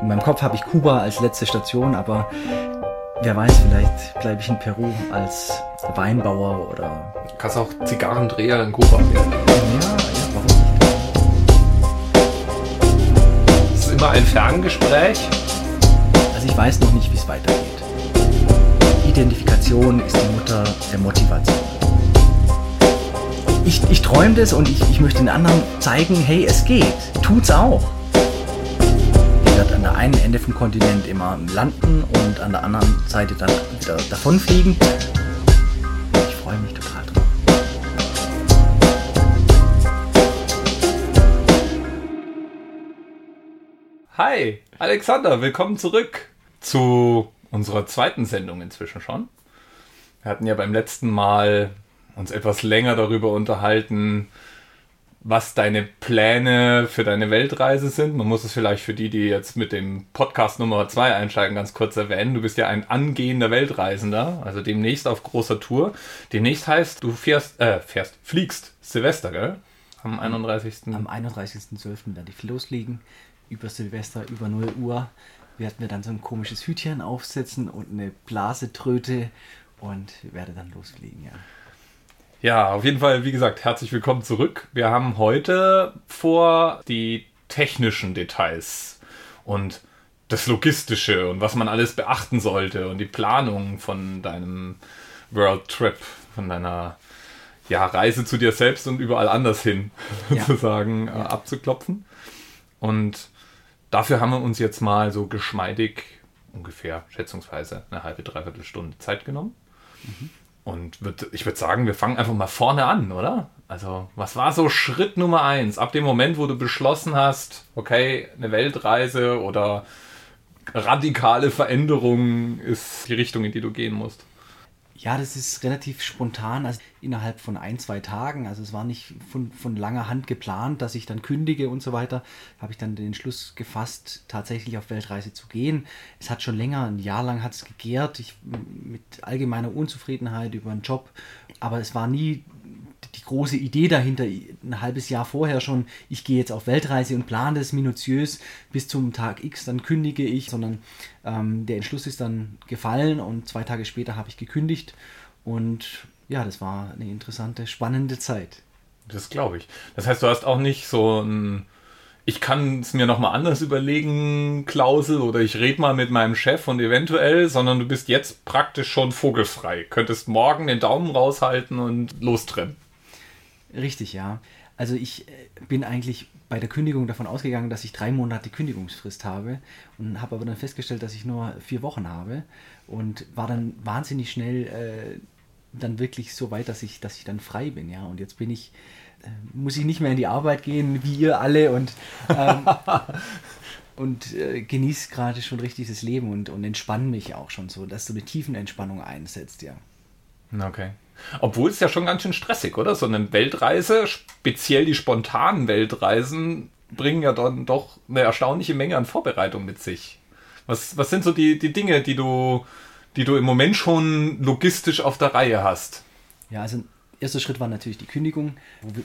In meinem Kopf habe ich Kuba als letzte Station, aber wer weiß, vielleicht bleibe ich in Peru als Weinbauer oder. Du kannst auch Zigarrendreher in Kuba werden. Ja, ja, warum nicht? Es ist immer ein Ferngespräch. Also ich weiß noch nicht, wie es weitergeht. Identifikation ist die Mutter der Motivation. Ich, ich träume das und ich, ich möchte den anderen zeigen, hey, es geht. Tut's auch. An der einen Ende vom Kontinent immer landen und an der anderen Seite dann wieder davonfliegen. Ich freue mich total drauf. Hi, Alexander, willkommen zurück zu unserer zweiten Sendung inzwischen schon. Wir hatten ja beim letzten Mal uns etwas länger darüber unterhalten, was deine Pläne für deine Weltreise sind. Man muss es vielleicht für die, die jetzt mit dem Podcast Nummer 2 einsteigen, ganz kurz erwähnen. Du bist ja ein angehender Weltreisender, also demnächst auf großer Tour. Demnächst heißt, du fährst, äh, fährst, fliegst Silvester, gell? Am 31. Am 31.12. werde ich loslegen. Über Silvester, über 0 Uhr werden wir dann so ein komisches Hütchen aufsetzen und eine Blasetröte und werde dann losfliegen, ja. Ja, auf jeden Fall, wie gesagt, herzlich willkommen zurück. Wir haben heute vor, die technischen Details und das Logistische und was man alles beachten sollte und die Planung von deinem World Trip, von deiner ja, Reise zu dir selbst und überall anders hin Ja. sozusagen äh, abzuklopfen. Und dafür haben wir uns jetzt mal so geschmeidig ungefähr schätzungsweise eine halbe, dreiviertel Stunde Zeit genommen. Und würd, ich würde sagen, wir fangen einfach mal vorne an, oder? Also, was war so Schritt Nummer eins? Ab dem Moment, wo du beschlossen hast, okay, eine Weltreise oder radikale Veränderung ist die Richtung, in die du gehen musst. Ja, das ist relativ spontan, also innerhalb von ein, zwei Tagen. Also es war nicht von, von langer Hand geplant, dass ich dann kündige und so weiter. Habe ich dann den Entschluss gefasst, tatsächlich auf Weltreise zu gehen. Es hat schon länger, ein Jahr lang hat es gegärt, ich, mit allgemeiner Unzufriedenheit über einen Job. Aber es war nie die große Idee dahinter, ein halbes Jahr vorher schon, ich gehe jetzt auf Weltreise und plane das minutiös bis zum Tag X, dann kündige ich, sondern ähm, der Entschluss ist dann gefallen und zwei Tage später habe ich gekündigt und ja, das war eine interessante, spannende Zeit. Das glaube ich. Das heißt, du hast auch nicht so ein ich kann es mir nochmal anders überlegen, Klausel, oder ich rede mal mit meinem Chef und eventuell, sondern du bist jetzt praktisch schon vogelfrei. Könntest morgen den Daumen raushalten und lostrennen. Richtig, ja. Also ich äh, bin eigentlich bei der Kündigung davon ausgegangen, dass ich drei Monate Kündigungsfrist habe und habe aber dann festgestellt, dass ich nur vier Wochen habe und war dann wahnsinnig schnell äh, dann wirklich so weit, dass ich, dass ich dann frei bin, ja. Und jetzt bin ich, äh, muss ich nicht mehr in die Arbeit gehen, wie ihr alle und ähm, und äh, genieße gerade schon richtig das Leben und, und entspanne mich auch schon so, dass so eine tiefen Entspannung einsetzt, ja. Okay. Obwohl es ja schon ganz schön stressig, oder? So eine Weltreise, speziell die spontanen Weltreisen, bringen ja dann doch eine erstaunliche Menge an Vorbereitung mit sich. Was, was sind so die, die Dinge, die du, die du im Moment schon logistisch auf der Reihe hast? Ja, also erster Schritt war natürlich die Kündigung,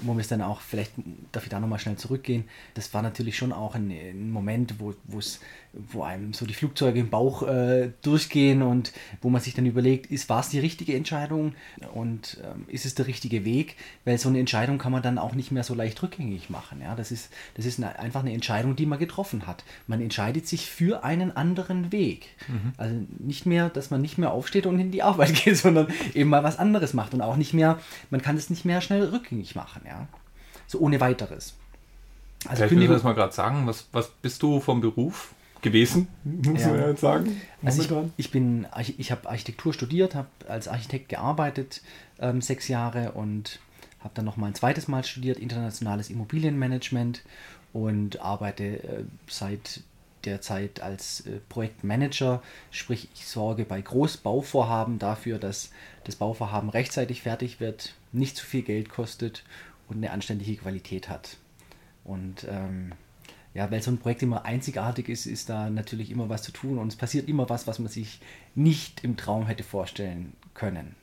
wo wir, es dann auch, vielleicht darf ich da nochmal schnell zurückgehen, das war natürlich schon auch ein, ein Moment, wo, wo es, wo einem so die Flugzeuge im Bauch äh, durchgehen und wo man sich dann überlegt, ist, war es die richtige Entscheidung und ähm, ist es der richtige Weg, weil so eine Entscheidung kann man dann auch nicht mehr so leicht rückgängig machen. Ja? Das ist, das ist eine, einfach eine Entscheidung, die man getroffen hat. Man entscheidet sich für einen anderen Weg. Also nicht mehr, dass man nicht mehr aufsteht und in die Arbeit geht, sondern eben mal was anderes macht und auch nicht mehr, man kann es nicht mehr schnell rückgängig machen, ja. So ohne weiteres. Also Vielleicht Kündigung, das mal gerade sagen. Was, was bist du vom Beruf gewesen? Muss Ja. man jetzt sagen. also ich, ich bin, Arch- ich habe Architektur studiert, habe als Architekt gearbeitet, ähm, sechs Jahre und habe dann noch mal ein zweites Mal studiert, internationales Immobilienmanagement und arbeite äh, seit der Zeit als äh, Projektmanager, sprich ich sorge bei Großbauvorhaben dafür, dass das Bauvorhaben rechtzeitig fertig wird, nicht zu viel Geld kostet und eine anständige Qualität hat. Und ähm, ja, weil so ein Projekt immer einzigartig ist, ist da natürlich immer was zu tun und es passiert immer was, was man sich nicht im Traum hätte vorstellen können.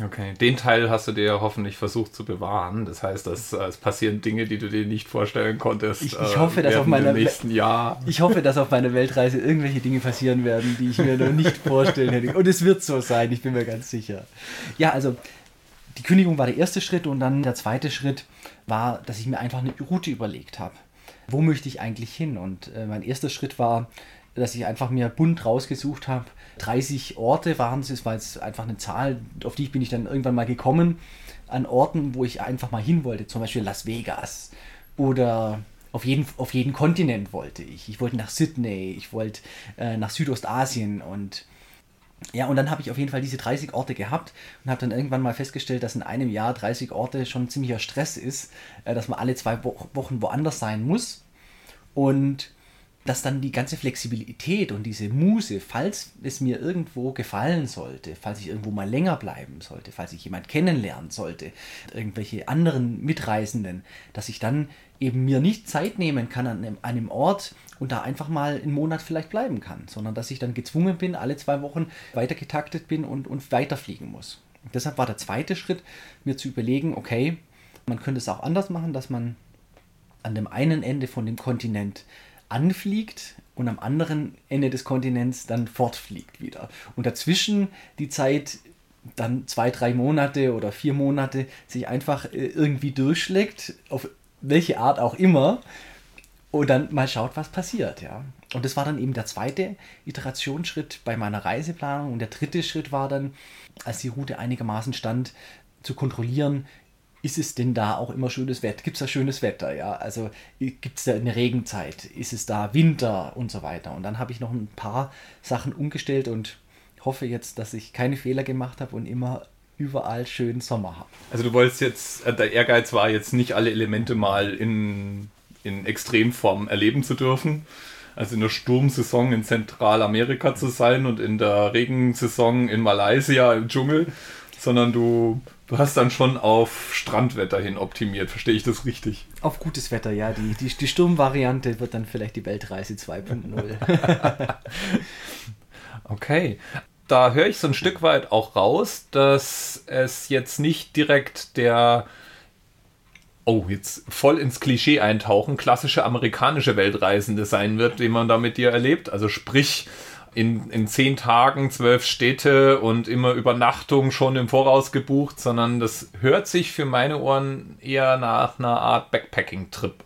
Okay, den Teil hast du dir ja hoffentlich versucht zu bewahren. Das heißt, dass äh, es passieren Dinge, die du dir nicht vorstellen konntest. Ich, ich hoffe, äh, dass auf meiner nächsten Jahr. Ich hoffe, dass auf meiner Weltreise irgendwelche Dinge passieren werden, die ich mir noch nicht vorstellen hätte. Und es wird so sein, ich bin mir ganz sicher. Ja, also die Kündigung war der erste Schritt und dann der zweite Schritt war, dass ich mir einfach eine Route überlegt habe. Wo möchte ich eigentlich hin? Und äh, mein erster Schritt war, dass ich einfach mir bunt rausgesucht habe. 30 Orte waren es, es war jetzt einfach eine Zahl, auf die bin ich dann irgendwann mal gekommen, an Orten, wo ich einfach mal hin wollte, zum Beispiel Las Vegas oder auf jeden, auf jeden Kontinent wollte ich. Ich wollte nach Sydney, ich wollte äh, nach Südostasien und ja, und dann habe ich auf jeden Fall diese 30 Orte gehabt und habe dann irgendwann mal festgestellt, dass in einem Jahr 30 Orte schon ziemlicher Stress ist, äh, dass man alle zwei Wochen woanders sein muss. Und dass dann die ganze Flexibilität und diese Muse, falls es mir irgendwo gefallen sollte, falls ich irgendwo mal länger bleiben sollte, falls ich jemand kennenlernen sollte, irgendwelche anderen Mitreisenden, dass ich dann eben mir nicht Zeit nehmen kann an einem, Ort und da einfach mal einen Monat vielleicht bleiben kann, sondern dass ich dann gezwungen bin, alle zwei Wochen weitergetaktet bin und, und weiterfliegen muss. Und deshalb war der zweite Schritt, mir zu überlegen, okay, man könnte es auch anders machen, dass man an dem einen Ende von dem Kontinent anfliegt und am anderen Ende des Kontinents dann fortfliegt wieder. Und dazwischen die Zeit dann zwei, drei Monate oder vier Monate sich einfach äh, irgendwie durchschlägt, auf welche Art auch immer, und dann mal schaut, was passiert, ja. Und das war dann eben der zweite Iterationsschritt bei meiner Reiseplanung. Und der dritte Schritt war dann, als die Route einigermaßen stand, zu kontrollieren, ist es denn da auch immer schönes Wetter? Gibt es da schönes Wetter? Ja, also gibt es da eine Regenzeit? Ist es da Winter und so weiter? Und dann habe ich noch ein paar Sachen umgestellt und hoffe jetzt, dass ich keine Fehler gemacht habe und immer überall schönen Sommer habe. Also du wolltest jetzt, äh, der Ehrgeiz war jetzt nicht alle Elemente mal in, in Extremform erleben zu dürfen. Also in der Sturmsaison in Zentralamerika zu sein und in der Regensaison in Malaysia im Dschungel, sondern du Du hast dann schon auf Strandwetter hin optimiert, verstehe ich das richtig? Auf gutes Wetter, ja. Die, die, die Sturmvariante wird dann vielleicht die Weltreise 2.0. okay. Da höre ich so ein Stück weit auch raus, dass es jetzt nicht direkt der oh, jetzt voll ins Klischee eintauchen, klassische amerikanische Weltreisende sein wird, den man da mit dir erlebt. Also sprich, in, in zehn Tagen zwölf Städte und immer Übernachtung schon im Voraus gebucht, sondern das hört sich für meine Ohren eher nach einer Art Backpacking-Trip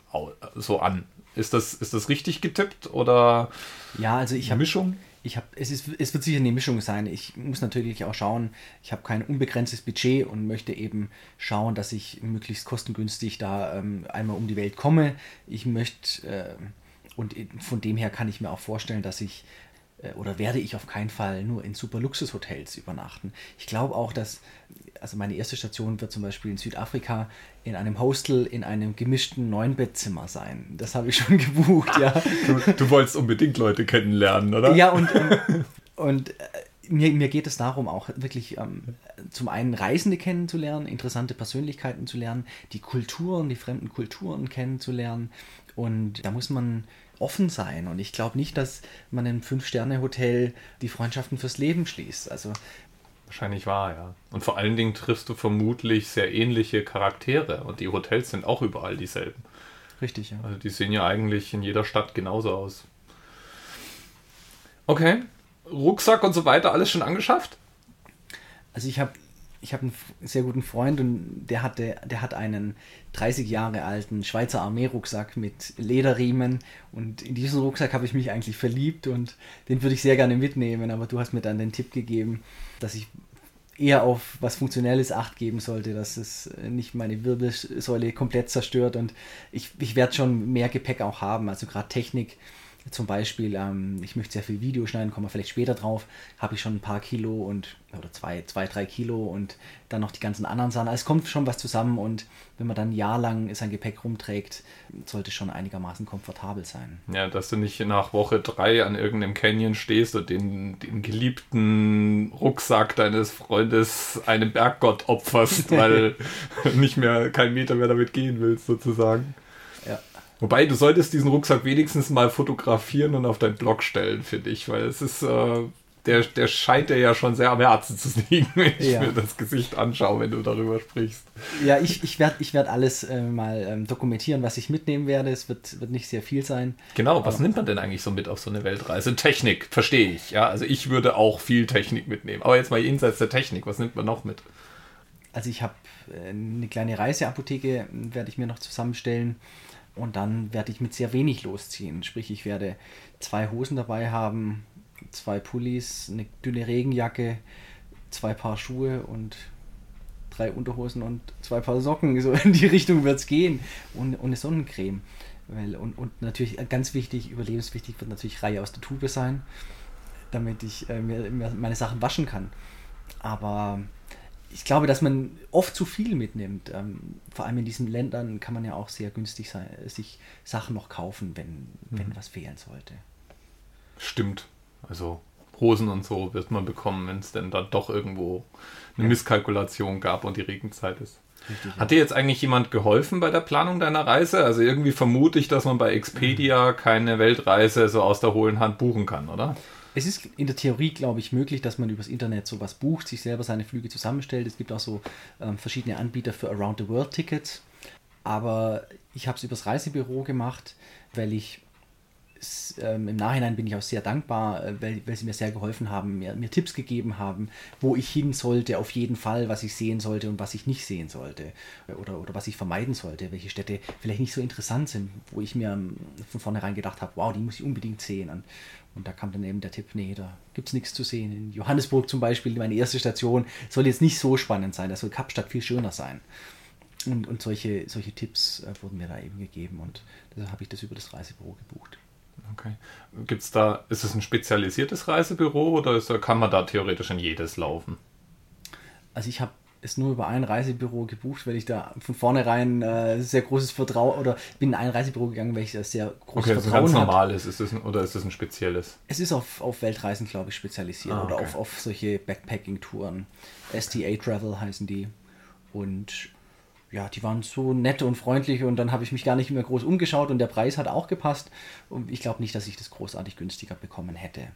so an. Ist das, ist das richtig getippt oder ja, also ich habe Mischung? Ich habe es ist es wird sicher eine Mischung sein. Ich muss natürlich auch schauen, ich habe kein unbegrenztes Budget und möchte eben schauen, dass ich möglichst kostengünstig da ähm, einmal um die Welt komme. Ich möchte äh, und von dem her kann ich mir auch vorstellen, dass ich äh, oder werde ich auf keinen Fall nur in super Luxushotels übernachten. Ich glaube auch, dass, also meine erste Station wird zum Beispiel in Südafrika in einem Hostel in einem gemischten Neunbettzimmer sein. Das habe ich schon gebucht, ja. Du, du, wolltest unbedingt Leute kennenlernen, oder? Ja, und, und, und äh, mir, mir geht es darum, auch wirklich ähm, zum einen Reisende kennenzulernen, interessante Persönlichkeiten zu lernen, die Kulturen, die fremden Kulturen kennenzulernen. Und da muss man offen sein. Und ich glaube nicht, dass man im Fünf-Sterne-Hotel die Freundschaften fürs Leben schließt. Also Wahrscheinlich wahr, ja. Und vor allen Dingen triffst du vermutlich sehr ähnliche Charaktere und die Hotels sind auch überall dieselben. Richtig, ja. Also die sehen ja eigentlich in jeder Stadt genauso aus. Okay. Rucksack und so weiter, alles schon angeschafft? Also ich habe ich habe einen sehr guten Freund und der hatte, der hat einen 30 Jahre alten Schweizer Armee-Rucksack mit Lederriemen. Und in diesen Rucksack habe ich mich eigentlich verliebt und den würde ich sehr gerne mitnehmen, aber du hast mir dann den Tipp gegeben, dass ich eher auf was Funktionelles Acht geben sollte, dass es nicht meine Wirbelsäule komplett zerstört. Und ich, ich werde schon mehr Gepäck auch haben, also gerade Technik zum Beispiel, ähm, ich möchte sehr viel Video schneiden, kommen wir vielleicht später drauf, habe ich schon ein paar Kilo und oder zwei, zwei, drei Kilo und dann noch die ganzen anderen Sachen. Also es kommt schon was zusammen und wenn man dann ein Jahr lang sein Gepäck rumträgt, sollte schon einigermaßen komfortabel sein. Ja, dass du nicht nach Woche drei an irgendeinem Canyon stehst und den, den geliebten Rucksack deines Freundes einem Berggott opferst, weil nicht mehr kein Meter mehr damit gehen willst, sozusagen. Wobei, du solltest diesen Rucksack wenigstens mal fotografieren und auf deinen Blog stellen, finde ich, weil es ist, äh, der, der scheint dir ja schon sehr am Herzen zu liegen, wenn ich Ja. mir das Gesicht anschaue, wenn du darüber sprichst. Ja, ich, ich werde ich werd alles äh, mal ähm, dokumentieren, was ich mitnehmen werde. Es wird, wird nicht sehr viel sein. Genau, was nimmt man denn eigentlich so mit auf so eine Weltreise? Technik, verstehe ich. Ja, also ich würde auch viel Technik mitnehmen. Aber jetzt mal jenseits der Technik, was nimmt man noch mit? Also ich habe äh, eine kleine Reiseapotheke, äh, werde ich mir noch zusammenstellen. Und dann werde ich mit sehr wenig losziehen. Sprich, ich werde zwei Hosen dabei haben, zwei Pullis, eine dünne Regenjacke, zwei Paar Schuhe und drei Unterhosen und zwei Paar Socken. So in die Richtung wird es gehen. Und, und eine Sonnencreme. Weil, und, und natürlich äh, ganz wichtig, überlebenswichtig wird natürlich Reihe aus der Tube sein, damit ich äh, mir, mir meine Sachen waschen kann. Aber ich glaube, dass man oft zu viel mitnimmt. Ähm, vor allem in diesen Ländern kann man ja auch sehr günstig sein, sich Sachen noch kaufen, wenn, wenn was fehlen sollte. Stimmt. Also Hosen und so wird man bekommen, wenn es denn dann doch irgendwo eine Misskalkulation gab und die Regenzeit ist. Richtig, Hat dir jetzt eigentlich jemand geholfen bei der Planung deiner Reise? Also irgendwie vermute ich, dass man bei Expedia keine Weltreise so aus der hohlen Hand buchen kann, oder? Es ist in der Theorie, glaube ich, möglich, dass man übers Internet sowas bucht, sich selber seine Flüge zusammenstellt. Es gibt auch so ähm, verschiedene Anbieter für Around the World Tickets. Aber ich habe es übers Reisebüro gemacht, weil ich ähm, im Nachhinein bin ich auch sehr dankbar, äh, weil, weil sie mir sehr geholfen haben, mir, mir Tipps gegeben haben, wo ich hin sollte, auf jeden Fall, was ich sehen sollte und was ich nicht sehen sollte oder, oder was ich vermeiden sollte, welche Städte vielleicht nicht so interessant sind, wo ich mir ähm, von vornherein gedacht habe, wow, die muss ich unbedingt sehen. Und, und da kam dann eben der Tipp, nee, da gibt es nichts zu sehen. In Johannesburg zum Beispiel, meine erste Station, soll jetzt nicht so spannend sein, da soll Kapstadt viel schöner sein. Und, und solche, solche Tipps äh, wurden mir da eben gegeben und deshalb habe ich das über das Reisebüro gebucht. Okay. Gibt's da, ist es ein spezialisiertes Reisebüro oder ist, kann man da theoretisch in jedes laufen? Also ich habe es nur über ein Reisebüro gebucht, weil ich da von vornherein äh, sehr großes Vertrauen oder bin in ein Reisebüro gegangen, weil ich da sehr großes Okay, das ist ein Vertrauen ganz habe. normales, ist das ein, oder ist das ein spezielles? Es ist auf, auf Weltreisen, glaube ich, spezialisiert Ah, oder okay. auf, auf solche Backpacking-Touren. STA Travel heißen die. Und ja, die waren so nett und freundlich und dann habe ich mich gar nicht mehr groß umgeschaut und der Preis hat auch gepasst. Und ich glaube nicht, dass ich das großartig günstiger bekommen hätte.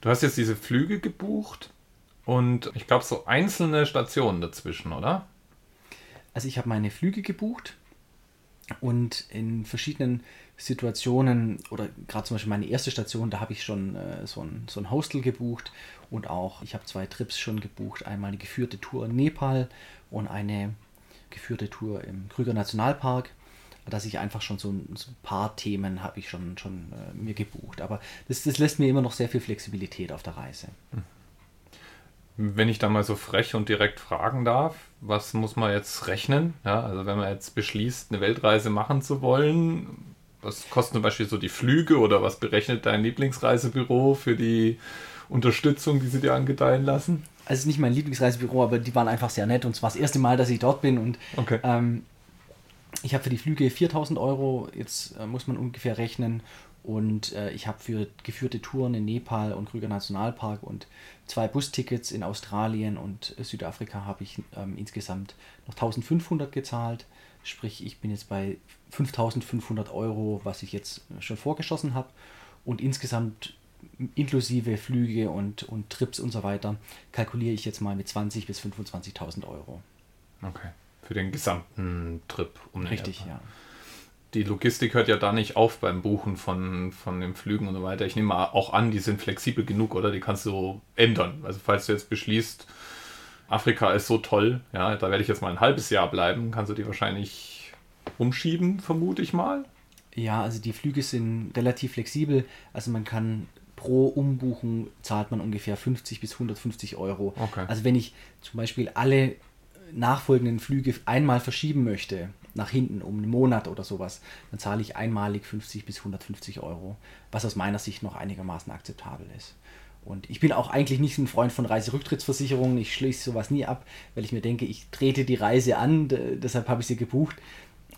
Du hast jetzt diese Flüge gebucht und ich glaube so einzelne Stationen dazwischen, oder? Also ich habe meine Flüge gebucht und in verschiedenen Situationen oder gerade zum Beispiel meine erste Station, da habe ich schon äh, so, ein, so ein Hostel gebucht und auch ich habe zwei Trips schon gebucht. Einmal eine geführte Tour in Nepal und eine geführte Tour im Krüger Nationalpark. Dass ich einfach schon so ein, so ein paar Themen habe ich schon, schon äh, mir gebucht. Aber das, das lässt mir immer noch sehr viel Flexibilität auf der Reise. Wenn ich da mal so frech und direkt fragen darf, was muss man jetzt rechnen? Ja, also wenn man jetzt beschließt, eine Weltreise machen zu wollen, was kosten zum Beispiel so die Flüge oder was berechnet dein Lieblingsreisebüro für die Unterstützung, die sie dir angedeihen lassen? Also es ist nicht mein Lieblingsreisebüro, aber die waren einfach sehr nett und es war das erste Mal, dass ich dort bin und Okay. ähm, ich habe für die Flüge 4000 Euro, jetzt äh, muss man ungefähr rechnen und äh, ich habe für geführte Touren in Nepal und Krüger Nationalpark und zwei Bustickets in Australien und äh, Südafrika habe ich ähm, insgesamt noch 1500 gezahlt. Sprich, ich bin jetzt bei 5500 Euro, was ich jetzt schon vorgeschossen habe. Und insgesamt inklusive Flüge und, und Trips und so weiter kalkuliere ich jetzt mal mit 20.000 bis 25.000 Euro. Okay. Für den gesamten Trip um den Richtig, Japan. ja. Die Logistik hört ja da nicht auf beim Buchen von, von den Flügen und so weiter. Ich nehme mal auch an, die sind flexibel genug, oder? Die kannst du ändern. Also falls du jetzt beschließt, Afrika ist so toll, ja, da werde ich jetzt mal ein halbes Jahr bleiben, kannst du die wahrscheinlich umschieben, vermute ich mal. Ja, also die Flüge sind relativ flexibel. Also man kann pro Umbuchen zahlt man ungefähr 50 bis 150 Euro. Okay. Also wenn ich zum Beispiel alle nachfolgenden Flüge einmal verschieben möchte, nach hinten um einen Monat oder sowas, dann zahle ich einmalig 50 bis 150 Euro, was aus meiner Sicht noch einigermaßen akzeptabel ist. Und ich bin auch eigentlich nicht ein Freund von Reiserücktrittsversicherungen. Ich schließe sowas nie ab, weil ich mir denke, ich trete die Reise an, deshalb habe ich sie gebucht.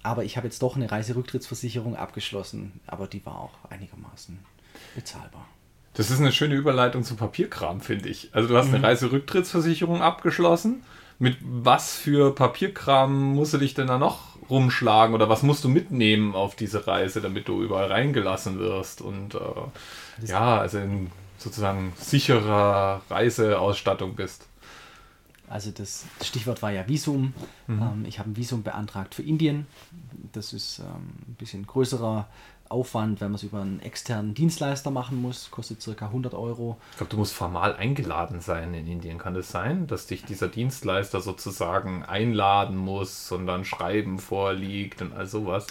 Aber ich habe jetzt doch eine Reiserücktrittsversicherung abgeschlossen, aber die war auch einigermaßen bezahlbar. Das ist eine schöne Überleitung zu Papierkram, finde ich. Also du hast eine Reiserücktrittsversicherung abgeschlossen. Mit was für Papierkram musst du dich denn da noch rumschlagen oder was musst du mitnehmen auf diese Reise, damit du überall reingelassen wirst? Und äh, ja, also in sozusagen sicherer Reiseausstattung bist. Also das Stichwort war ja Visum. Mhm. Ähm, ich habe ein Visum beantragt für Indien. Das ist ähm, ein bisschen größerer Aufwand, wenn man es über einen externen Dienstleister machen muss. Kostet circa 100 Euro. Ich glaube, du musst formal eingeladen sein in Indien. Kann das sein, dass dich dieser Dienstleister sozusagen einladen muss und dann Schreiben vorliegt und all sowas?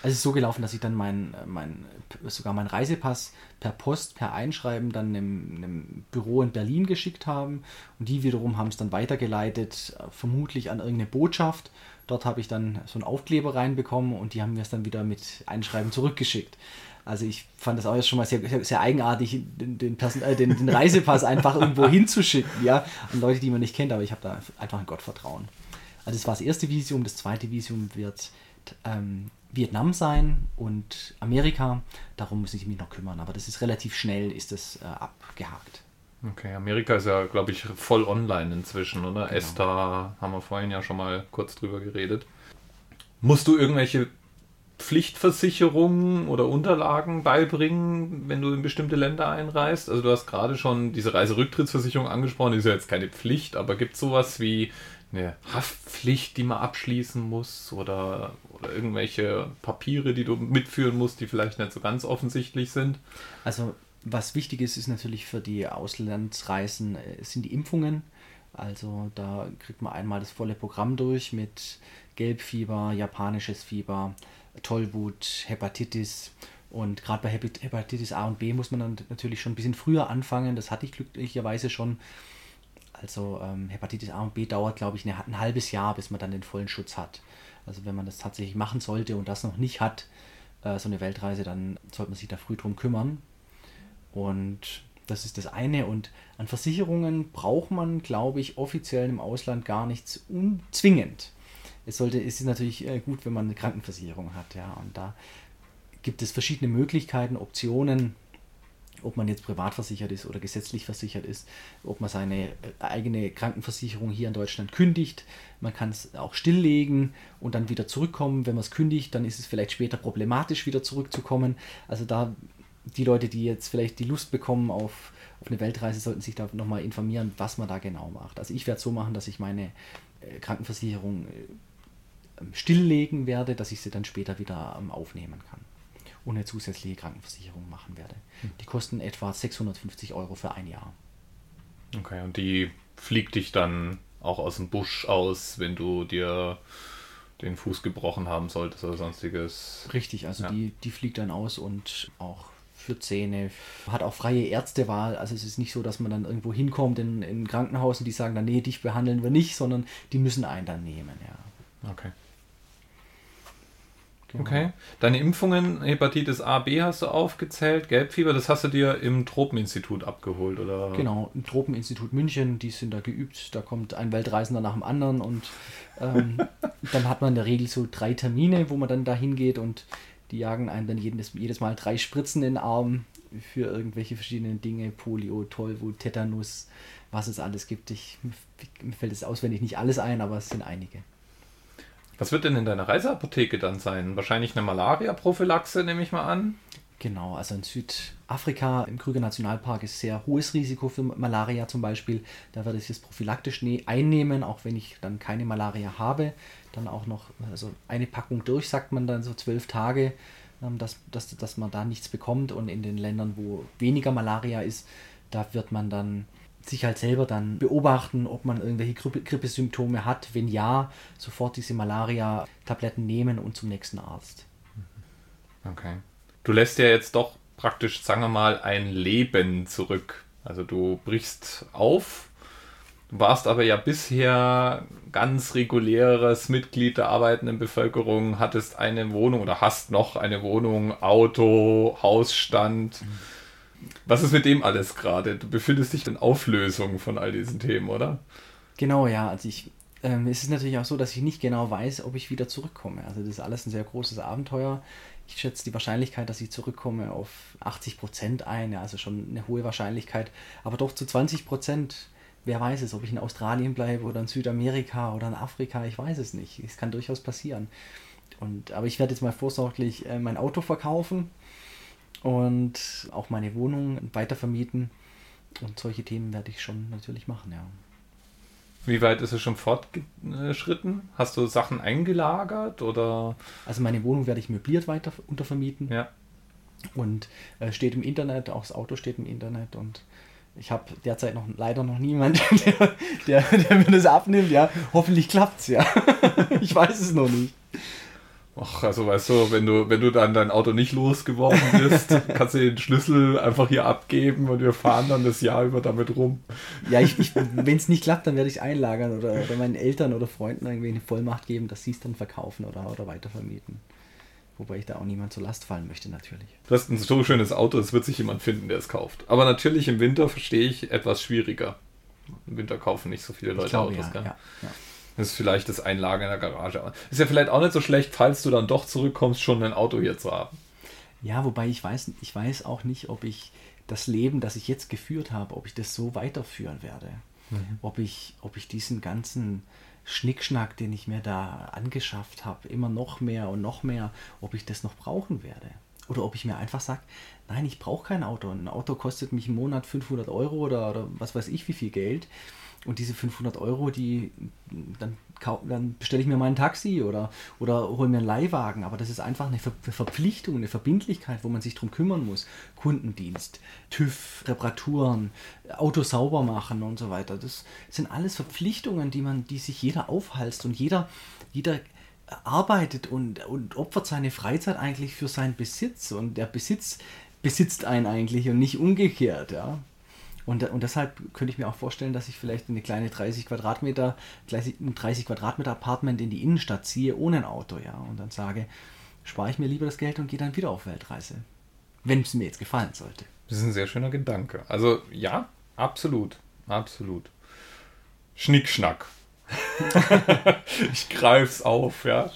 Also es ist so gelaufen, dass ich dann mein, mein, sogar meinen Reisepass per Post, per Einschreiben dann einem, einem Büro in Berlin geschickt haben. Und die wiederum haben es dann weitergeleitet, vermutlich an irgendeine Botschaft. Dort habe ich dann so einen Aufkleber reinbekommen und die haben mir es dann wieder mit Einschreiben zurückgeschickt. Also ich fand das auch jetzt schon mal sehr, sehr eigenartig, den, den, äh, den, den Reisepass einfach irgendwo hinzuschicken, ja, an Leute, die man nicht kennt, aber ich habe da einfach ein Gottvertrauen. Also das war das erste Visum. Das zweite Visum wird ähm, Vietnam sein und Amerika. Darum muss ich mich noch kümmern. Aber das ist relativ schnell, ist das äh, abgehakt. Okay, Amerika ist ja, glaube ich, voll online inzwischen, oder? Genau. Esther haben wir vorhin ja schon mal kurz drüber geredet. Musst du irgendwelche Pflichtversicherungen oder Unterlagen beibringen, wenn du in bestimmte Länder einreist? Also du hast gerade schon diese Reiserücktrittsversicherung angesprochen, die ist ja jetzt keine Pflicht, aber gibt es sowas wie eine Haftpflicht, die man abschließen muss oder, oder irgendwelche Papiere, die du mitführen musst, die vielleicht nicht so ganz offensichtlich sind? Also was wichtig ist, ist natürlich für die Auslandsreisen äh, sind die Impfungen. Also da kriegt man einmal das volle Programm durch mit Gelbfieber, japanisches Fieber, Tollwut, Hepatitis. Und gerade bei Hepatitis A und B muss man dann natürlich schon ein bisschen früher anfangen. Das hatte ich glücklicherweise schon also ähm, Hepatitis A und B dauert, glaube ich, eine, ein halbes Jahr, bis man dann den vollen Schutz hat. Also wenn man das tatsächlich machen sollte und das noch nicht hat, äh, so eine Weltreise, dann sollte man sich da früh drum kümmern. Und das ist das eine. Und an Versicherungen braucht man, glaube ich, offiziell im Ausland gar nichts unzwingend. Es sollte, es ist natürlich äh, gut, wenn man eine Krankenversicherung hat, ja. Und da gibt es verschiedene Möglichkeiten, Optionen, ob man jetzt privat versichert ist oder gesetzlich versichert ist, ob man seine äh, eigene Krankenversicherung hier in Deutschland kündigt. Man kann es auch stilllegen und dann wieder zurückkommen. Wenn man es kündigt, dann ist es vielleicht später problematisch, wieder zurückzukommen. Also da die Leute, die jetzt vielleicht die Lust bekommen auf, auf eine Weltreise, sollten sich da nochmal informieren, was man da genau macht. Also ich werde es so machen, dass ich meine äh, Krankenversicherung äh, stilllegen werde, dass ich sie dann später wieder ähm, aufnehmen kann und eine zusätzliche Krankenversicherung machen werde. Hm. Die kosten etwa 650 Euro für ein Jahr. Okay, und die fliegt dich dann auch aus dem Busch aus, wenn du dir den Fuß gebrochen haben solltest oder sonstiges. Richtig, also ja. die, die fliegt dann aus und auch für Zähne, hat auch freie Ärztewahl. Also es ist nicht so, dass man dann irgendwo hinkommt in, in ein Krankenhaus und die sagen dann, nee, dich behandeln wir nicht, sondern die müssen einen dann nehmen, ja. Okay. Genau. Okay. Deine Impfungen, Hepatitis A, B hast du aufgezählt, Gelbfieber, das hast du dir im Tropeninstitut abgeholt, oder? Genau, im Tropeninstitut München, die sind da geübt, da kommt ein Weltreisender nach dem anderen und ähm, dann hat man in der Regel so drei Termine, wo man dann da hingeht und die jagen einem dann jedes, jedes Mal drei Spritzen in den Arm für irgendwelche verschiedenen Dinge, Polio, Tollwut, Tetanus, was es alles gibt. Ich, mir fällt es auswendig nicht alles ein, aber es sind einige. Was wird denn in deiner Reiseapotheke dann sein? Wahrscheinlich eine Malaria-Prophylaxe, nehme ich mal an. Genau, also in Südafrika im Krüger Nationalpark ist sehr hohes Risiko für Malaria zum Beispiel. Da werde ich das prophylaktisch einnehmen, auch wenn ich dann keine Malaria habe. Dann auch noch, also eine Packung durch, sagt man dann so zwölf Tage, ähm, dass, dass, dass man da nichts bekommt. Und in den Ländern, wo weniger Malaria ist, da wird man dann sich halt selber dann beobachten, ob man irgendwelche Grippe Grippesymptome hat. Wenn ja, sofort diese Malaria-Tabletten nehmen und zum nächsten Arzt. Okay. Du lässt ja jetzt doch praktisch, sagen wir mal, ein Leben zurück. Also du brichst auf, du warst aber ja bisher ganz reguläres Mitglied der arbeitenden Bevölkerung, hattest eine Wohnung oder hast noch eine Wohnung, Auto, Hausstand. Was ist mit dem alles gerade? Du befindest dich in Auflösung von all diesen Themen, oder? Genau, ja. Also ich, ähm, es ist natürlich auch so, dass ich nicht genau weiß, ob ich wieder zurückkomme. Also das ist alles ein sehr großes Abenteuer. Ich schätze die Wahrscheinlichkeit, dass ich zurückkomme, auf 80 Prozent ein. Ja, also schon eine hohe Wahrscheinlichkeit. Aber doch zu 20 Prozent. Wer weiß es, ob ich in Australien bleibe oder in Südamerika oder in Afrika, ich weiß es nicht. Es kann durchaus passieren. Und, aber ich werde jetzt mal vorsorglich äh, mein Auto verkaufen und auch meine Wohnung weitervermieten Und solche Themen werde ich schon natürlich machen, ja. Wie weit ist es schon fortgeschritten? Hast du Sachen eingelagert oder? Also meine Wohnung werde ich möbliert weiter untervermieten. Ja. Und äh, steht im Internet, auch das Auto steht im Internet und ich habe derzeit noch leider noch niemanden, der, der, der, mir das abnimmt. Ja, hoffentlich klappt's ja. ich weiß es noch nicht. Ach, also weißt du, wenn du, wenn du dann dein Auto nicht losgeworden bist, kannst du den Schlüssel einfach hier abgeben und wir fahren dann das Jahr über damit rum. Ja, ich, ich, wenn es nicht klappt, dann werde ich es einlagern oder, oder meinen Eltern oder Freunden irgendwie eine Vollmacht geben, dass sie es dann verkaufen oder, oder weitervermieten. Wobei ich da auch niemand zur Last fallen möchte, natürlich. Du hast ein so schönes Auto, es wird sich jemand finden, der es kauft. Aber natürlich im Winter verstehe ich etwas schwieriger. Im Winter kaufen nicht so viele Leute glaube, Autos, ja, ja, ja. Das ist vielleicht das Einlagen in der Garage. Ist ja vielleicht auch nicht so schlecht, falls du dann doch zurückkommst, schon ein Auto hier zu haben. Ja, wobei ich weiß, ich weiß auch nicht, ob ich das Leben, das ich jetzt geführt habe, ob ich das so weiterführen werde. Mhm. Ob, ich, ob ich diesen ganzen Schnickschnack, den ich mir da angeschafft habe, immer noch mehr und noch mehr, ob ich das noch brauchen werde. Oder ob ich mir einfach sage, nein, ich brauche kein Auto. Ein Auto kostet mich im Monat 500 Euro oder, oder was weiß ich wie viel Geld. Und diese 500 Euro, die dann, dann bestelle ich mir mal ein Taxi oder, oder hole mir einen Leihwagen. Aber das ist einfach eine Ver Verpflichtung, eine Verbindlichkeit, wo man sich darum kümmern muss. Kundendienst, TÜV, Reparaturen, Auto sauber machen und so weiter. Das sind alles Verpflichtungen, die man, die sich jeder aufhalst und jeder, jeder arbeitet und, und opfert seine Freizeit eigentlich für seinen Besitz. Und der Besitz besitzt einen eigentlich und nicht umgekehrt, ja. Und, und deshalb könnte ich mir auch vorstellen, dass ich vielleicht eine kleine 30 Quadratmeter, ein 30 Quadratmeter Apartment in die Innenstadt ziehe, ohne ein Auto, ja. Und dann sage, spare ich mir lieber das Geld und gehe dann wieder auf Weltreise. Wenn es mir jetzt gefallen sollte. Das ist ein sehr schöner Gedanke. Also ja, absolut. Absolut. Schnickschnack. ich greife es auf, ja.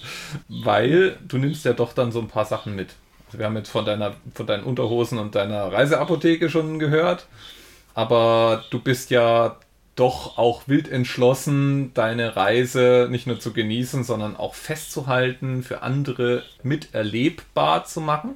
Weil du nimmst ja doch dann so ein paar Sachen mit. Also wir haben jetzt von deiner, von deinen Unterhosen und deiner Reiseapotheke schon gehört aber du bist ja doch auch wild entschlossen, deine Reise nicht nur zu genießen, sondern auch festzuhalten, für andere miterlebbar zu machen.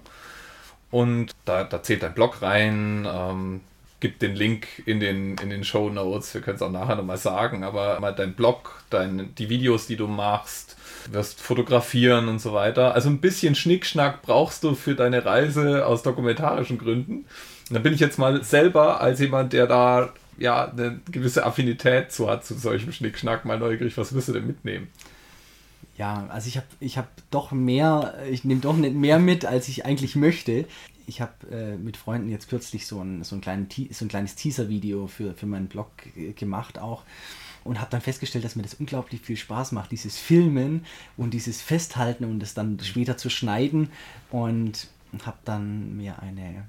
Und da, da zählt dein Blog rein, ähm, gibt den Link in den, in den Show Notes, wir können es auch nachher nochmal sagen, aber mal dein Blog, dein, die Videos, die du machst, wirst fotografieren und so weiter. Also ein bisschen Schnickschnack brauchst du für deine Reise aus dokumentarischen Gründen. Da bin ich jetzt mal selber als jemand, der da ja eine gewisse Affinität zu hat, zu solchem Schnickschnack, mal neugierig, was wirst du denn mitnehmen? Ja, also ich habe ich hab doch mehr, ich nehme doch nicht mehr mit, als ich eigentlich möchte. Ich habe äh, mit Freunden jetzt kürzlich so ein, so ein, kleinen, so ein kleines Teaser-Video für, für meinen Blog gemacht auch und habe dann festgestellt, dass mir das unglaublich viel Spaß macht, dieses Filmen und dieses Festhalten und es dann später zu schneiden und habe dann mir eine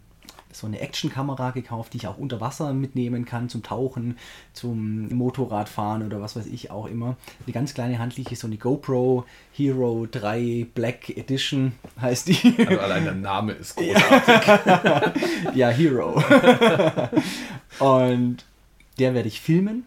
so eine Actionkamera gekauft, die ich auch unter Wasser mitnehmen kann, zum Tauchen, zum Motorradfahren oder was weiß ich auch immer. Eine ganz kleine handliche, so eine GoPro Hero 3 Black Edition heißt die. Also allein der Name ist großartig. ja, Hero. Und der werde ich filmen.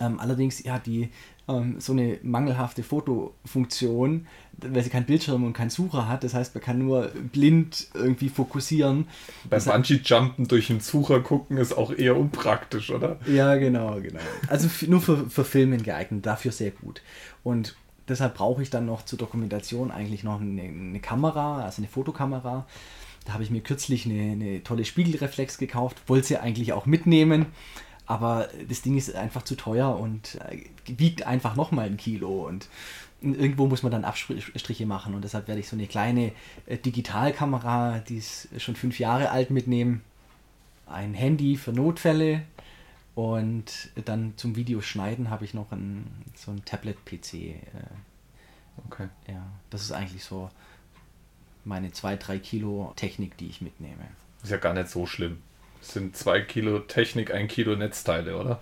Ähm, allerdings, ja, die ähm, so eine mangelhafte Fotofunktion, weil sie keinen Bildschirm und keinen Sucher hat. Das heißt, man kann nur blind irgendwie fokussieren. Beim Bungee-Jumpen durch den Sucher gucken ist auch eher unpraktisch, oder? Ja, genau, genau. Also nur für, für Filmen geeignet, dafür sehr gut. Und deshalb brauche ich dann noch zur Dokumentation eigentlich noch eine, eine Kamera, also eine Fotokamera. Da habe ich mir kürzlich eine, eine tolle Spiegelreflex gekauft, wollte sie eigentlich auch mitnehmen. Aber das Ding ist einfach zu teuer und äh, wiegt einfach nochmal ein Kilo. Und irgendwo muss man dann Abstriche machen. Und deshalb werde ich so eine kleine äh, Digitalkamera, die ist schon fünf Jahre alt, mitnehmen. Ein Handy für Notfälle. Und dann zum Videoschneiden habe ich noch ein, so ein Tablet-PC. Äh, okay. Ja, das ist eigentlich so meine zwei, drei Kilo Technik, die ich mitnehme. Ist ja gar nicht so schlimm. Sind zwei Kilo Technik, ein Kilo Netzteile, oder?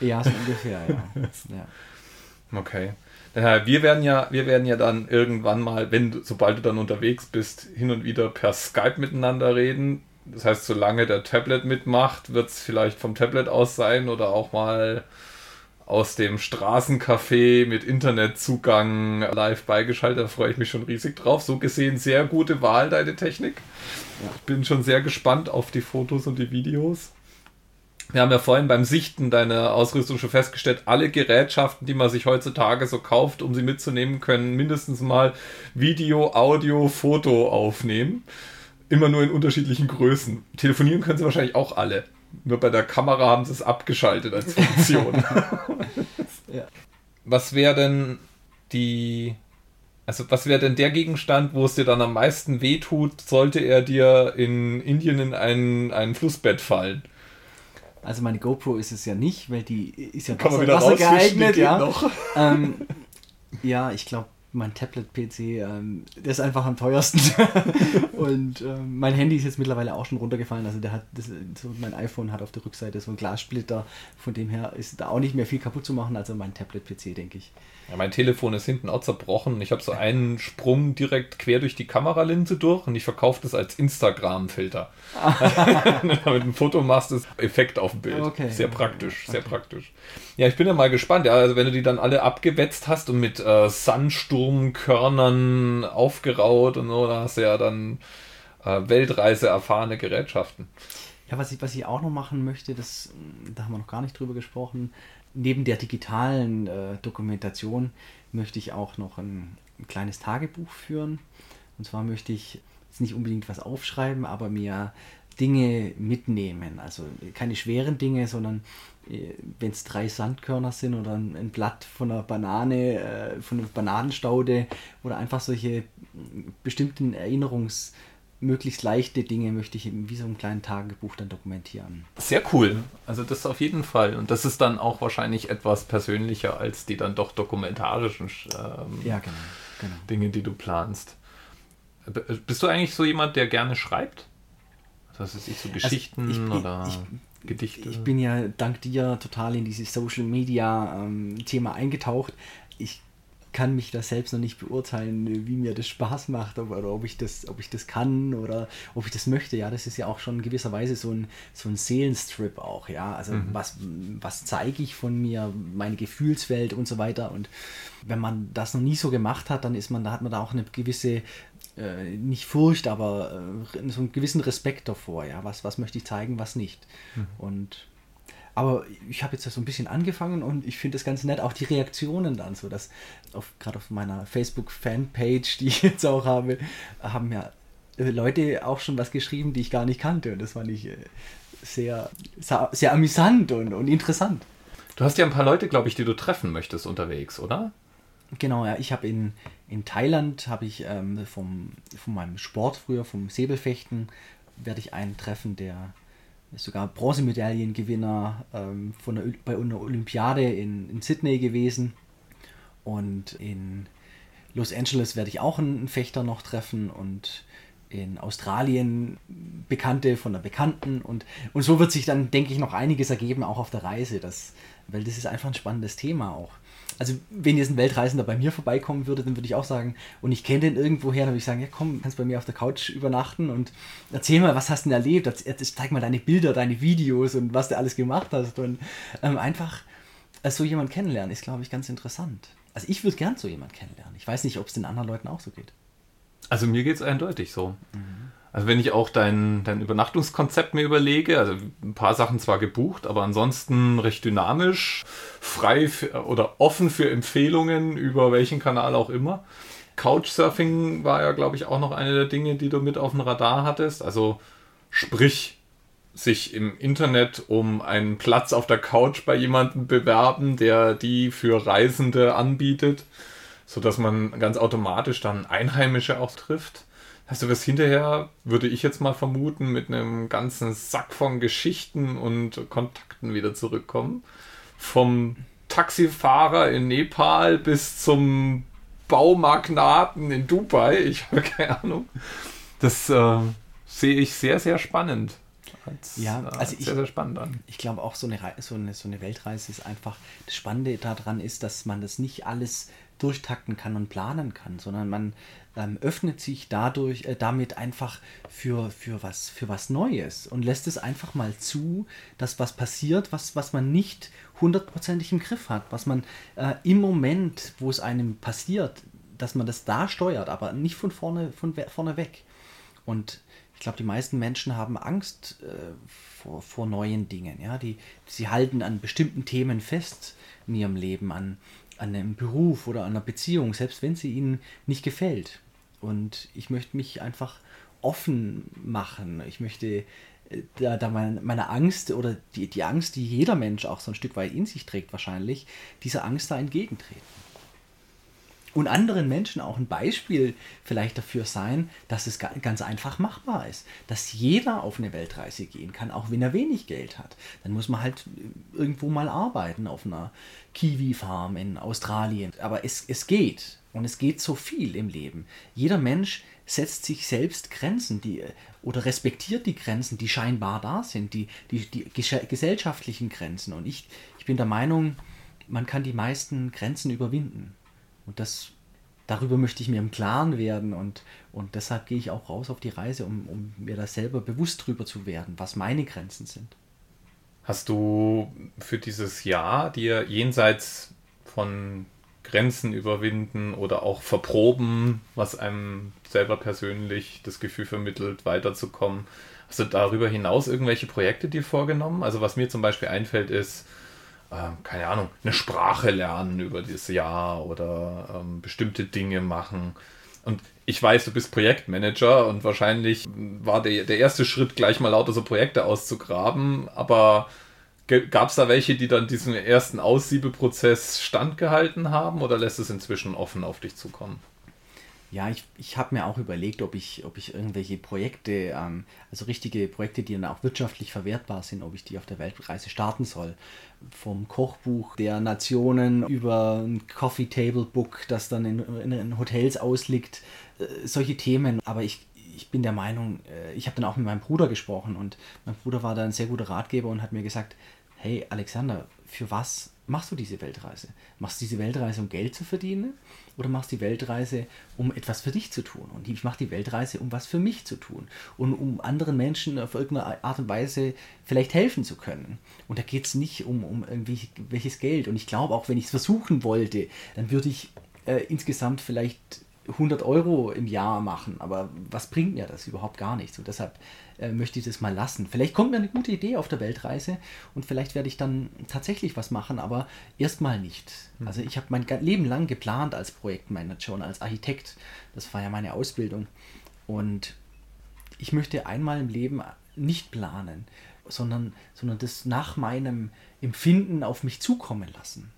Ja, so ungefähr, ja. ja. Okay. Wir werden ja, wir werden ja dann irgendwann mal, wenn sobald du dann unterwegs bist, hin und wieder per Skype miteinander reden. Das heißt, solange der Tablet mitmacht, wird es vielleicht vom Tablet aus sein oder auch mal aus dem Straßencafé mit Internetzugang live beigeschaltet. Da freue ich mich schon riesig drauf. So gesehen, sehr gute Wahl, deine Technik. Ich bin schon sehr gespannt auf die Fotos und die Videos. Wir haben ja vorhin beim Sichten deiner Ausrüstung schon festgestellt, alle Gerätschaften, die man sich heutzutage so kauft, um sie mitzunehmen, können mindestens mal Video, Audio, Foto aufnehmen. Immer nur in unterschiedlichen Größen. Telefonieren können sie wahrscheinlich auch alle. Nur bei der Kamera haben sie es abgeschaltet als Funktion. ja. Was wäre denn die. Also, was wäre denn der Gegenstand, wo es dir dann am meisten wehtut, sollte er dir in Indien in ein, ein Flussbett fallen? Also meine GoPro ist es ja nicht, weil die ist ja Kann Wasser, Wasser geeignet, ja. Ähm, ja, ich glaube, mein Tablet-PC, ähm, der ist einfach am teuersten. und ähm, mein Handy ist jetzt mittlerweile auch schon runtergefallen. Also der hat das, so mein iPhone hat auf der Rückseite so einen Glassplitter. Von dem her ist da auch nicht mehr viel kaputt zu machen. Also mein Tablet-PC, denke ich. Ja, mein Telefon ist hinten auch zerbrochen. Ich habe so einen Sprung direkt quer durch die Kameralinse durch und ich verkaufe das als Instagram-Filter. Damit ein Foto machst, ist Effekt auf dem Bild. Okay. Sehr praktisch, sehr okay. praktisch. Ja, ich bin ja mal gespannt. Ja, also wenn du die dann alle abgewetzt hast und mit äh, Sandsturmkörnern aufgeraut und so, da hast du ja dann äh, Weltreise erfahrene Gerätschaften. Ja, was ich, was ich auch noch machen möchte, das, da haben wir noch gar nicht drüber gesprochen, neben der digitalen äh, Dokumentation möchte ich auch noch ein, ein, kleines Tagebuch führen. Und zwar möchte ich jetzt nicht unbedingt was aufschreiben, aber mir Dinge mitnehmen. Also keine schweren Dinge, sondern äh, wenn es drei Sandkörner sind oder ein, ein Blatt von einer Banane, äh, von einer Bananenstaude oder einfach solche bestimmten Erinnerungs- möglichst leichte Dinge möchte ich wie so ein kleines Tagebuch dann dokumentieren. Sehr cool. Also das auf jeden Fall. Und das ist dann auch wahrscheinlich etwas persönlicher als die dann doch dokumentarischen ähm, ja, genau, genau. Dinge, die du planst. Bist du eigentlich so jemand, der gerne schreibt? Das ist so Geschichten also ich, oder ich, Gedichte? Ich bin ja dank dir total in dieses Social Media ähm, Thema eingetaucht. Ich kann mich da selbst noch nicht beurteilen, wie mir das Spaß macht oder ob ich das, ob ich das kann oder ob ich das möchte. Ja, das ist ja auch schon in gewisser Weise so ein, so ein Seelenstrip auch, ja. Also mhm. was, was zeige ich von mir, meine Gefühlswelt und so weiter. Und wenn man das noch nie so gemacht hat, dann ist man, da hat man da auch eine gewisse äh, nicht Furcht, aber äh, so einen gewissen Respekt davor, ja, was, was möchte ich zeigen, was nicht. Mhm. Und aber ich habe jetzt so ein bisschen angefangen und ich finde das ganz nett, auch die Reaktionen dann so, dass gerade auf meiner Facebook-Fanpage, die ich jetzt auch habe, haben ja äh, Leute auch schon was geschrieben, die ich gar nicht kannte. Und das fand ich äh, sehr, sehr, sehr amüsant und, und interessant. Du hast ja ein paar Leute, glaube ich, die du treffen möchtest unterwegs, oder? Genau, ja. Ich habe in, in Thailand, habe ich ähm, vom, von meinem Sport früher, vom Säbelfechten, werde ich einen treffen, der ist sogar Bronzemedaillengewinner ähm, von der, bei einer Olympiade in, in Sydney gewesen. Und in Los Angeles werde ich auch einen Fechter noch treffen und in Australien Bekannte von der Bekannten. Und, und so wird sich dann, denke ich, noch einiges ergeben, auch auf der Reise, das, weil das ist einfach ein spannendes Thema auch also wenn jetzt ein Weltreisender bei mir vorbeikommen würde, dann würde ich auch sagen, und ich kenne den irgendwoher, dann würde ich sagen, ja komm, kannst bei mir auf der Couch übernachten und erzähl mal, was hast du denn erlebt? Zeig mal deine Bilder, deine Videos und was du alles gemacht hast. Und ähm, einfach als so jemand kennenlernen ist, glaube ich, ganz interessant. Also ich würde gern so jemand kennenlernen. Ich weiß nicht, ob es den anderen Leuten auch so geht. Also mir geht es eindeutig so. Also wenn ich auch dein, dein Übernachtungskonzept mir überlege, also ein paar Sachen zwar gebucht, aber ansonsten recht dynamisch, frei für, oder offen für Empfehlungen über welchen Kanal auch immer. Couchsurfing war ja, glaube ich, auch noch eine der Dinge, die du mit auf dem Radar hattest. Also sprich, sich im Internet um einen Platz auf der Couch bei jemandem bewerben, der die für Reisende anbietet, sodass man ganz automatisch dann Einheimische auch trifft. Du das hinterher, würde ich jetzt mal vermuten, mit einem ganzen Sack von Geschichten und Kontakten wieder zurückkommen? Vom Taxifahrer in Nepal bis zum Baumagnaten in Dubai, ich habe keine Ahnung. Das äh, sehe ich sehr, sehr spannend. Als, ja, äh, also ich, sehr, sehr spannend an. Ich glaube auch, so eine, so, eine, so eine Weltreise ist einfach, das Spannende daran ist, dass man das nicht alles durchtakten kann und planen kann, sondern man ähm, öffnet sich dadurch, äh, damit einfach für, für, was, für was Neues und lässt es einfach mal zu, dass was passiert, was, was man nicht hundertprozentig im Griff hat, was man äh, im Moment, wo es einem passiert, dass man das da steuert, aber nicht von vorne, von vorne weg. Und glaube, die meisten Menschen haben Angst äh, vor, vor neuen Dingen. Ja? Die, sie halten an bestimmten Themen fest in ihrem Leben, an, an einem Beruf oder an einer Beziehung, selbst wenn sie ihnen nicht gefällt. Und ich möchte mich einfach offen machen. Ich möchte äh, da, da meine, Angst oder die, die Angst, die jeder Mensch auch so ein Stück weit in sich trägt, wahrscheinlich, dieser Angst da entgegentreten und anderen Menschen auch ein Beispiel vielleicht dafür sein, dass es ganz einfach machbar ist, dass jeder auf eine Weltreise gehen kann, auch wenn er wenig Geld hat. Dann muss man halt irgendwo mal arbeiten auf einer Kiwi-Farm in Australien. Aber es, es geht und es geht so viel im Leben. Jeder Mensch setzt sich selbst Grenzen die, oder respektiert die Grenzen, die scheinbar da sind, die, die, die gesellschaftlichen Grenzen. Und ich, ich bin der Meinung, man kann die meisten Grenzen überwinden. Und das, darüber möchte ich mir im Klaren werden und, und deshalb gehe ich auch raus auf die Reise, um, um mir da selber bewusst drüber zu werden, was meine Grenzen sind. Hast du für dieses Jahr dir jenseits von Grenzen überwinden oder auch verproben, was einem selber persönlich das Gefühl vermittelt, weiterzukommen, hast du darüber hinaus irgendwelche Projekte dir vorgenommen? Also was mir zum Beispiel einfällt ist, keine Ahnung, eine Sprache lernen über dieses Jahr oder ähm, bestimmte Dinge machen. Und ich weiß, du bist Projektmanager und wahrscheinlich war der, der erste Schritt gleich mal lauter so Projekte auszugraben, aber gab es da welche, die dann diesen ersten Aussiebeprozess standgehalten haben oder lässt es inzwischen offen auf dich zukommen? Ja, ich, ich habe mir auch überlegt, ob ich, ob ich irgendwelche Projekte, ähm, also richtige Projekte, die dann auch wirtschaftlich verwertbar sind, ob ich die auf der Weltreise starten soll. Vom Kochbuch der Nationen über ein Coffee Table Book, das dann in, in Hotels ausliegt, äh, solche Themen. Aber ich, ich bin der Meinung, äh, ich habe dann auch mit meinem Bruder gesprochen und mein Bruder war da ein sehr guter Ratgeber und hat mir gesagt, hey Alexander, für was machst du diese Weltreise? Machst du diese Weltreise, um Geld zu verdienen? Oder machst du die Weltreise, um etwas für dich zu tun? Und ich mache die Weltreise, um was für mich zu tun. Und um anderen Menschen auf irgendeine Art und Weise vielleicht helfen zu können. Und da geht es nicht um, um irgendwie welches Geld. Und ich glaube, auch wenn ich es versuchen wollte, dann würde ich äh, insgesamt vielleicht 100 Euro im Jahr machen, aber was bringt mir das? Überhaupt gar nichts. Und deshalb äh, möchte ich das mal lassen. Vielleicht kommt mir eine gute Idee auf der Weltreise und vielleicht werde ich dann tatsächlich was machen, aber erstmal nicht. Mhm. Also ich habe mein Leben lang geplant als Projektmanager und als Architekt. Das war ja meine Ausbildung. Und ich möchte einmal im Leben nicht planen, sondern, sondern das nach meinem Empfinden auf mich zukommen lassen.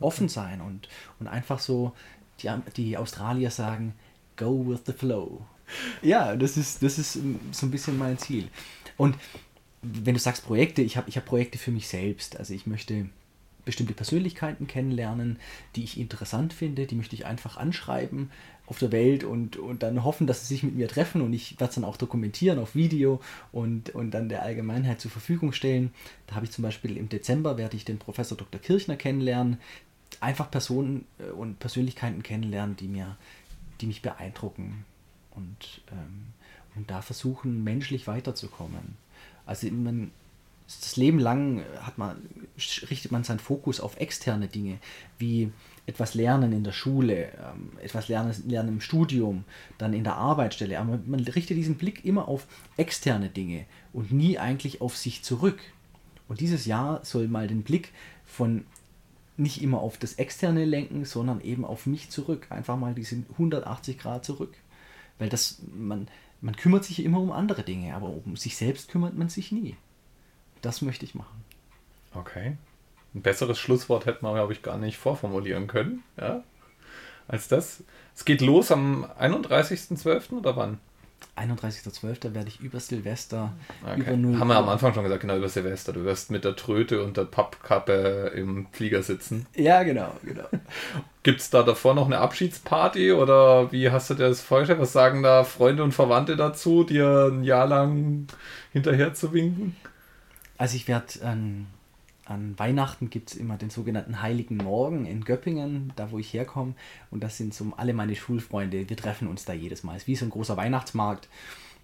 Offen sein und, und einfach so die, die Australier sagen, go with the flow. Ja, das ist, das ist so ein bisschen mein Ziel. Und wenn du sagst Projekte, ich habe ich hab Projekte für mich selbst. Also ich möchte bestimmte Persönlichkeiten kennenlernen, die ich interessant finde, die möchte ich einfach anschreiben auf der Welt und, und dann hoffen, dass sie sich mit mir treffen und ich werde es dann auch dokumentieren auf Video und, und dann der Allgemeinheit zur Verfügung stellen. Da habe ich zum Beispiel im Dezember werde ich den Professor Dr. Kirchner kennenlernen, einfach Personen äh, und Persönlichkeiten kennenlernen, die mir, die mich beeindrucken und, ähm, und da versuchen, menschlich weiterzukommen. Also man, das Leben lang hat man, richtet man seinen Fokus auf externe Dinge, wie etwas lernen in der Schule, ähm, etwas lernen, lernen im Studium, dann in der Arbeitsstelle. Aber man richtet diesen Blick immer auf externe Dinge und nie eigentlich auf sich zurück. Und dieses Jahr soll mal den Blick von nicht immer auf das Externe lenken, sondern eben auf mich zurück. Einfach mal diese 180 Grad zurück. Weil das, man, man kümmert sich immer um andere Dinge, aber um sich selbst kümmert man sich nie. Das möchte ich machen. Okay. Ein besseres Schlusswort hätte man, glaube ich, gar nicht vorformulieren können, ja, als das. Es geht los am 31.12. oder wann? 31.12. werde ich über Silvester okay. über 0 Haben wir am Anfang schon gesagt, genau über Silvester. Du wirst mit der Tröte und der Pappkappe im Flieger sitzen. Ja, genau, genau. Gibt es da davor noch eine Abschiedsparty oder wie hast du dir das vorgestellt? Was sagen da Freunde und Verwandte dazu, dir ein Jahr lang hinterher zu winken? Also ich werde ähm, an Weihnachten gibt es immer den sogenannten Heiligen Morgen in Göppingen, da wo ich herkomme. Und das sind so alle meine Schulfreunde. Wir treffen uns da jedes Mal. Es ist wie so ein großer Weihnachtsmarkt.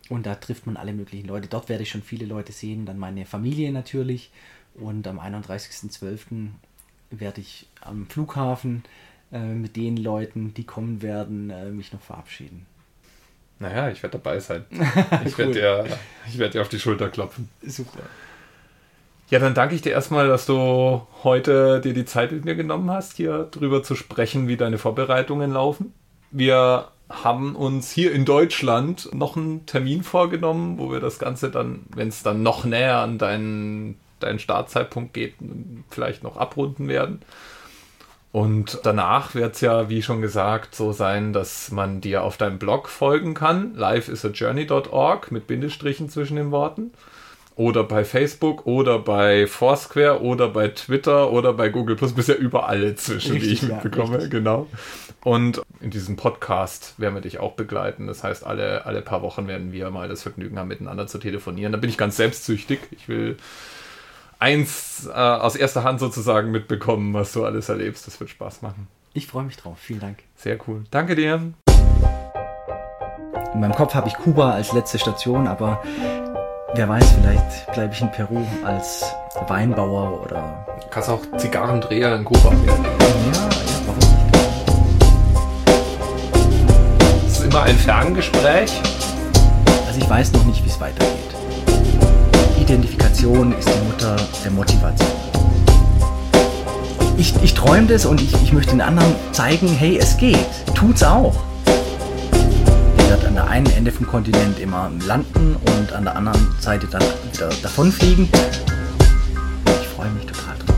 Und da trifft man alle möglichen Leute. Dort werde ich schon viele Leute sehen. Dann meine Familie natürlich. Und am 31.12. werde ich am Flughafen äh, mit den Leuten, die kommen werden, äh, mich noch verabschieden. Naja, ich werde dabei sein. Ich werde dir, werd dir auf die Schulter klopfen. Super. Ja, dann danke ich dir erstmal, dass du heute dir die Zeit mit mir genommen hast, hier drüber zu sprechen, wie deine Vorbereitungen laufen. Wir haben uns hier in Deutschland noch einen Termin vorgenommen, wo wir das Ganze dann, wenn es dann noch näher an deinen, deinen Startzeitpunkt geht, vielleicht noch abrunden werden. Und danach wird es ja, wie schon gesagt, so sein, dass man dir auf deinem Blog folgen kann, lifeisajourney.org mit Bindestrichen zwischen den Worten. Oder bei Facebook oder bei Foursquare oder bei Twitter oder bei Google Plus, bisher überall inzwischen, richtig, die ich mitbekomme, ja, genau. Und in diesem Podcast werden wir dich auch begleiten. Das heißt, alle, alle paar Wochen werden wir mal das Vergnügen haben, miteinander zu telefonieren. Da bin ich ganz selbstsüchtig. Ich will eins äh, aus erster Hand sozusagen mitbekommen, was du alles erlebst. Das wird Spaß machen. Ich freue mich drauf. Vielen Dank. Sehr cool. Danke dir. In meinem Kopf habe ich Kuba als letzte Station, aber wer weiß, vielleicht bleibe ich in Peru als Weinbauer oder. Du kannst auch Zigarrendreher in Kuba werden. Ja, ja, warum nicht? Das ist immer ein Ferngespräch. Also ich weiß noch nicht, wie es weitergeht. Identifikation ist die Mutter der Motivation. Ich, ich träume das und ich, ich möchte den anderen zeigen, hey, es geht. Tut's auch. Werdet an der einen Ende vom Kontinent immer landen und an der anderen Seite dann wieder davonfliegen. Ich freue mich total drauf.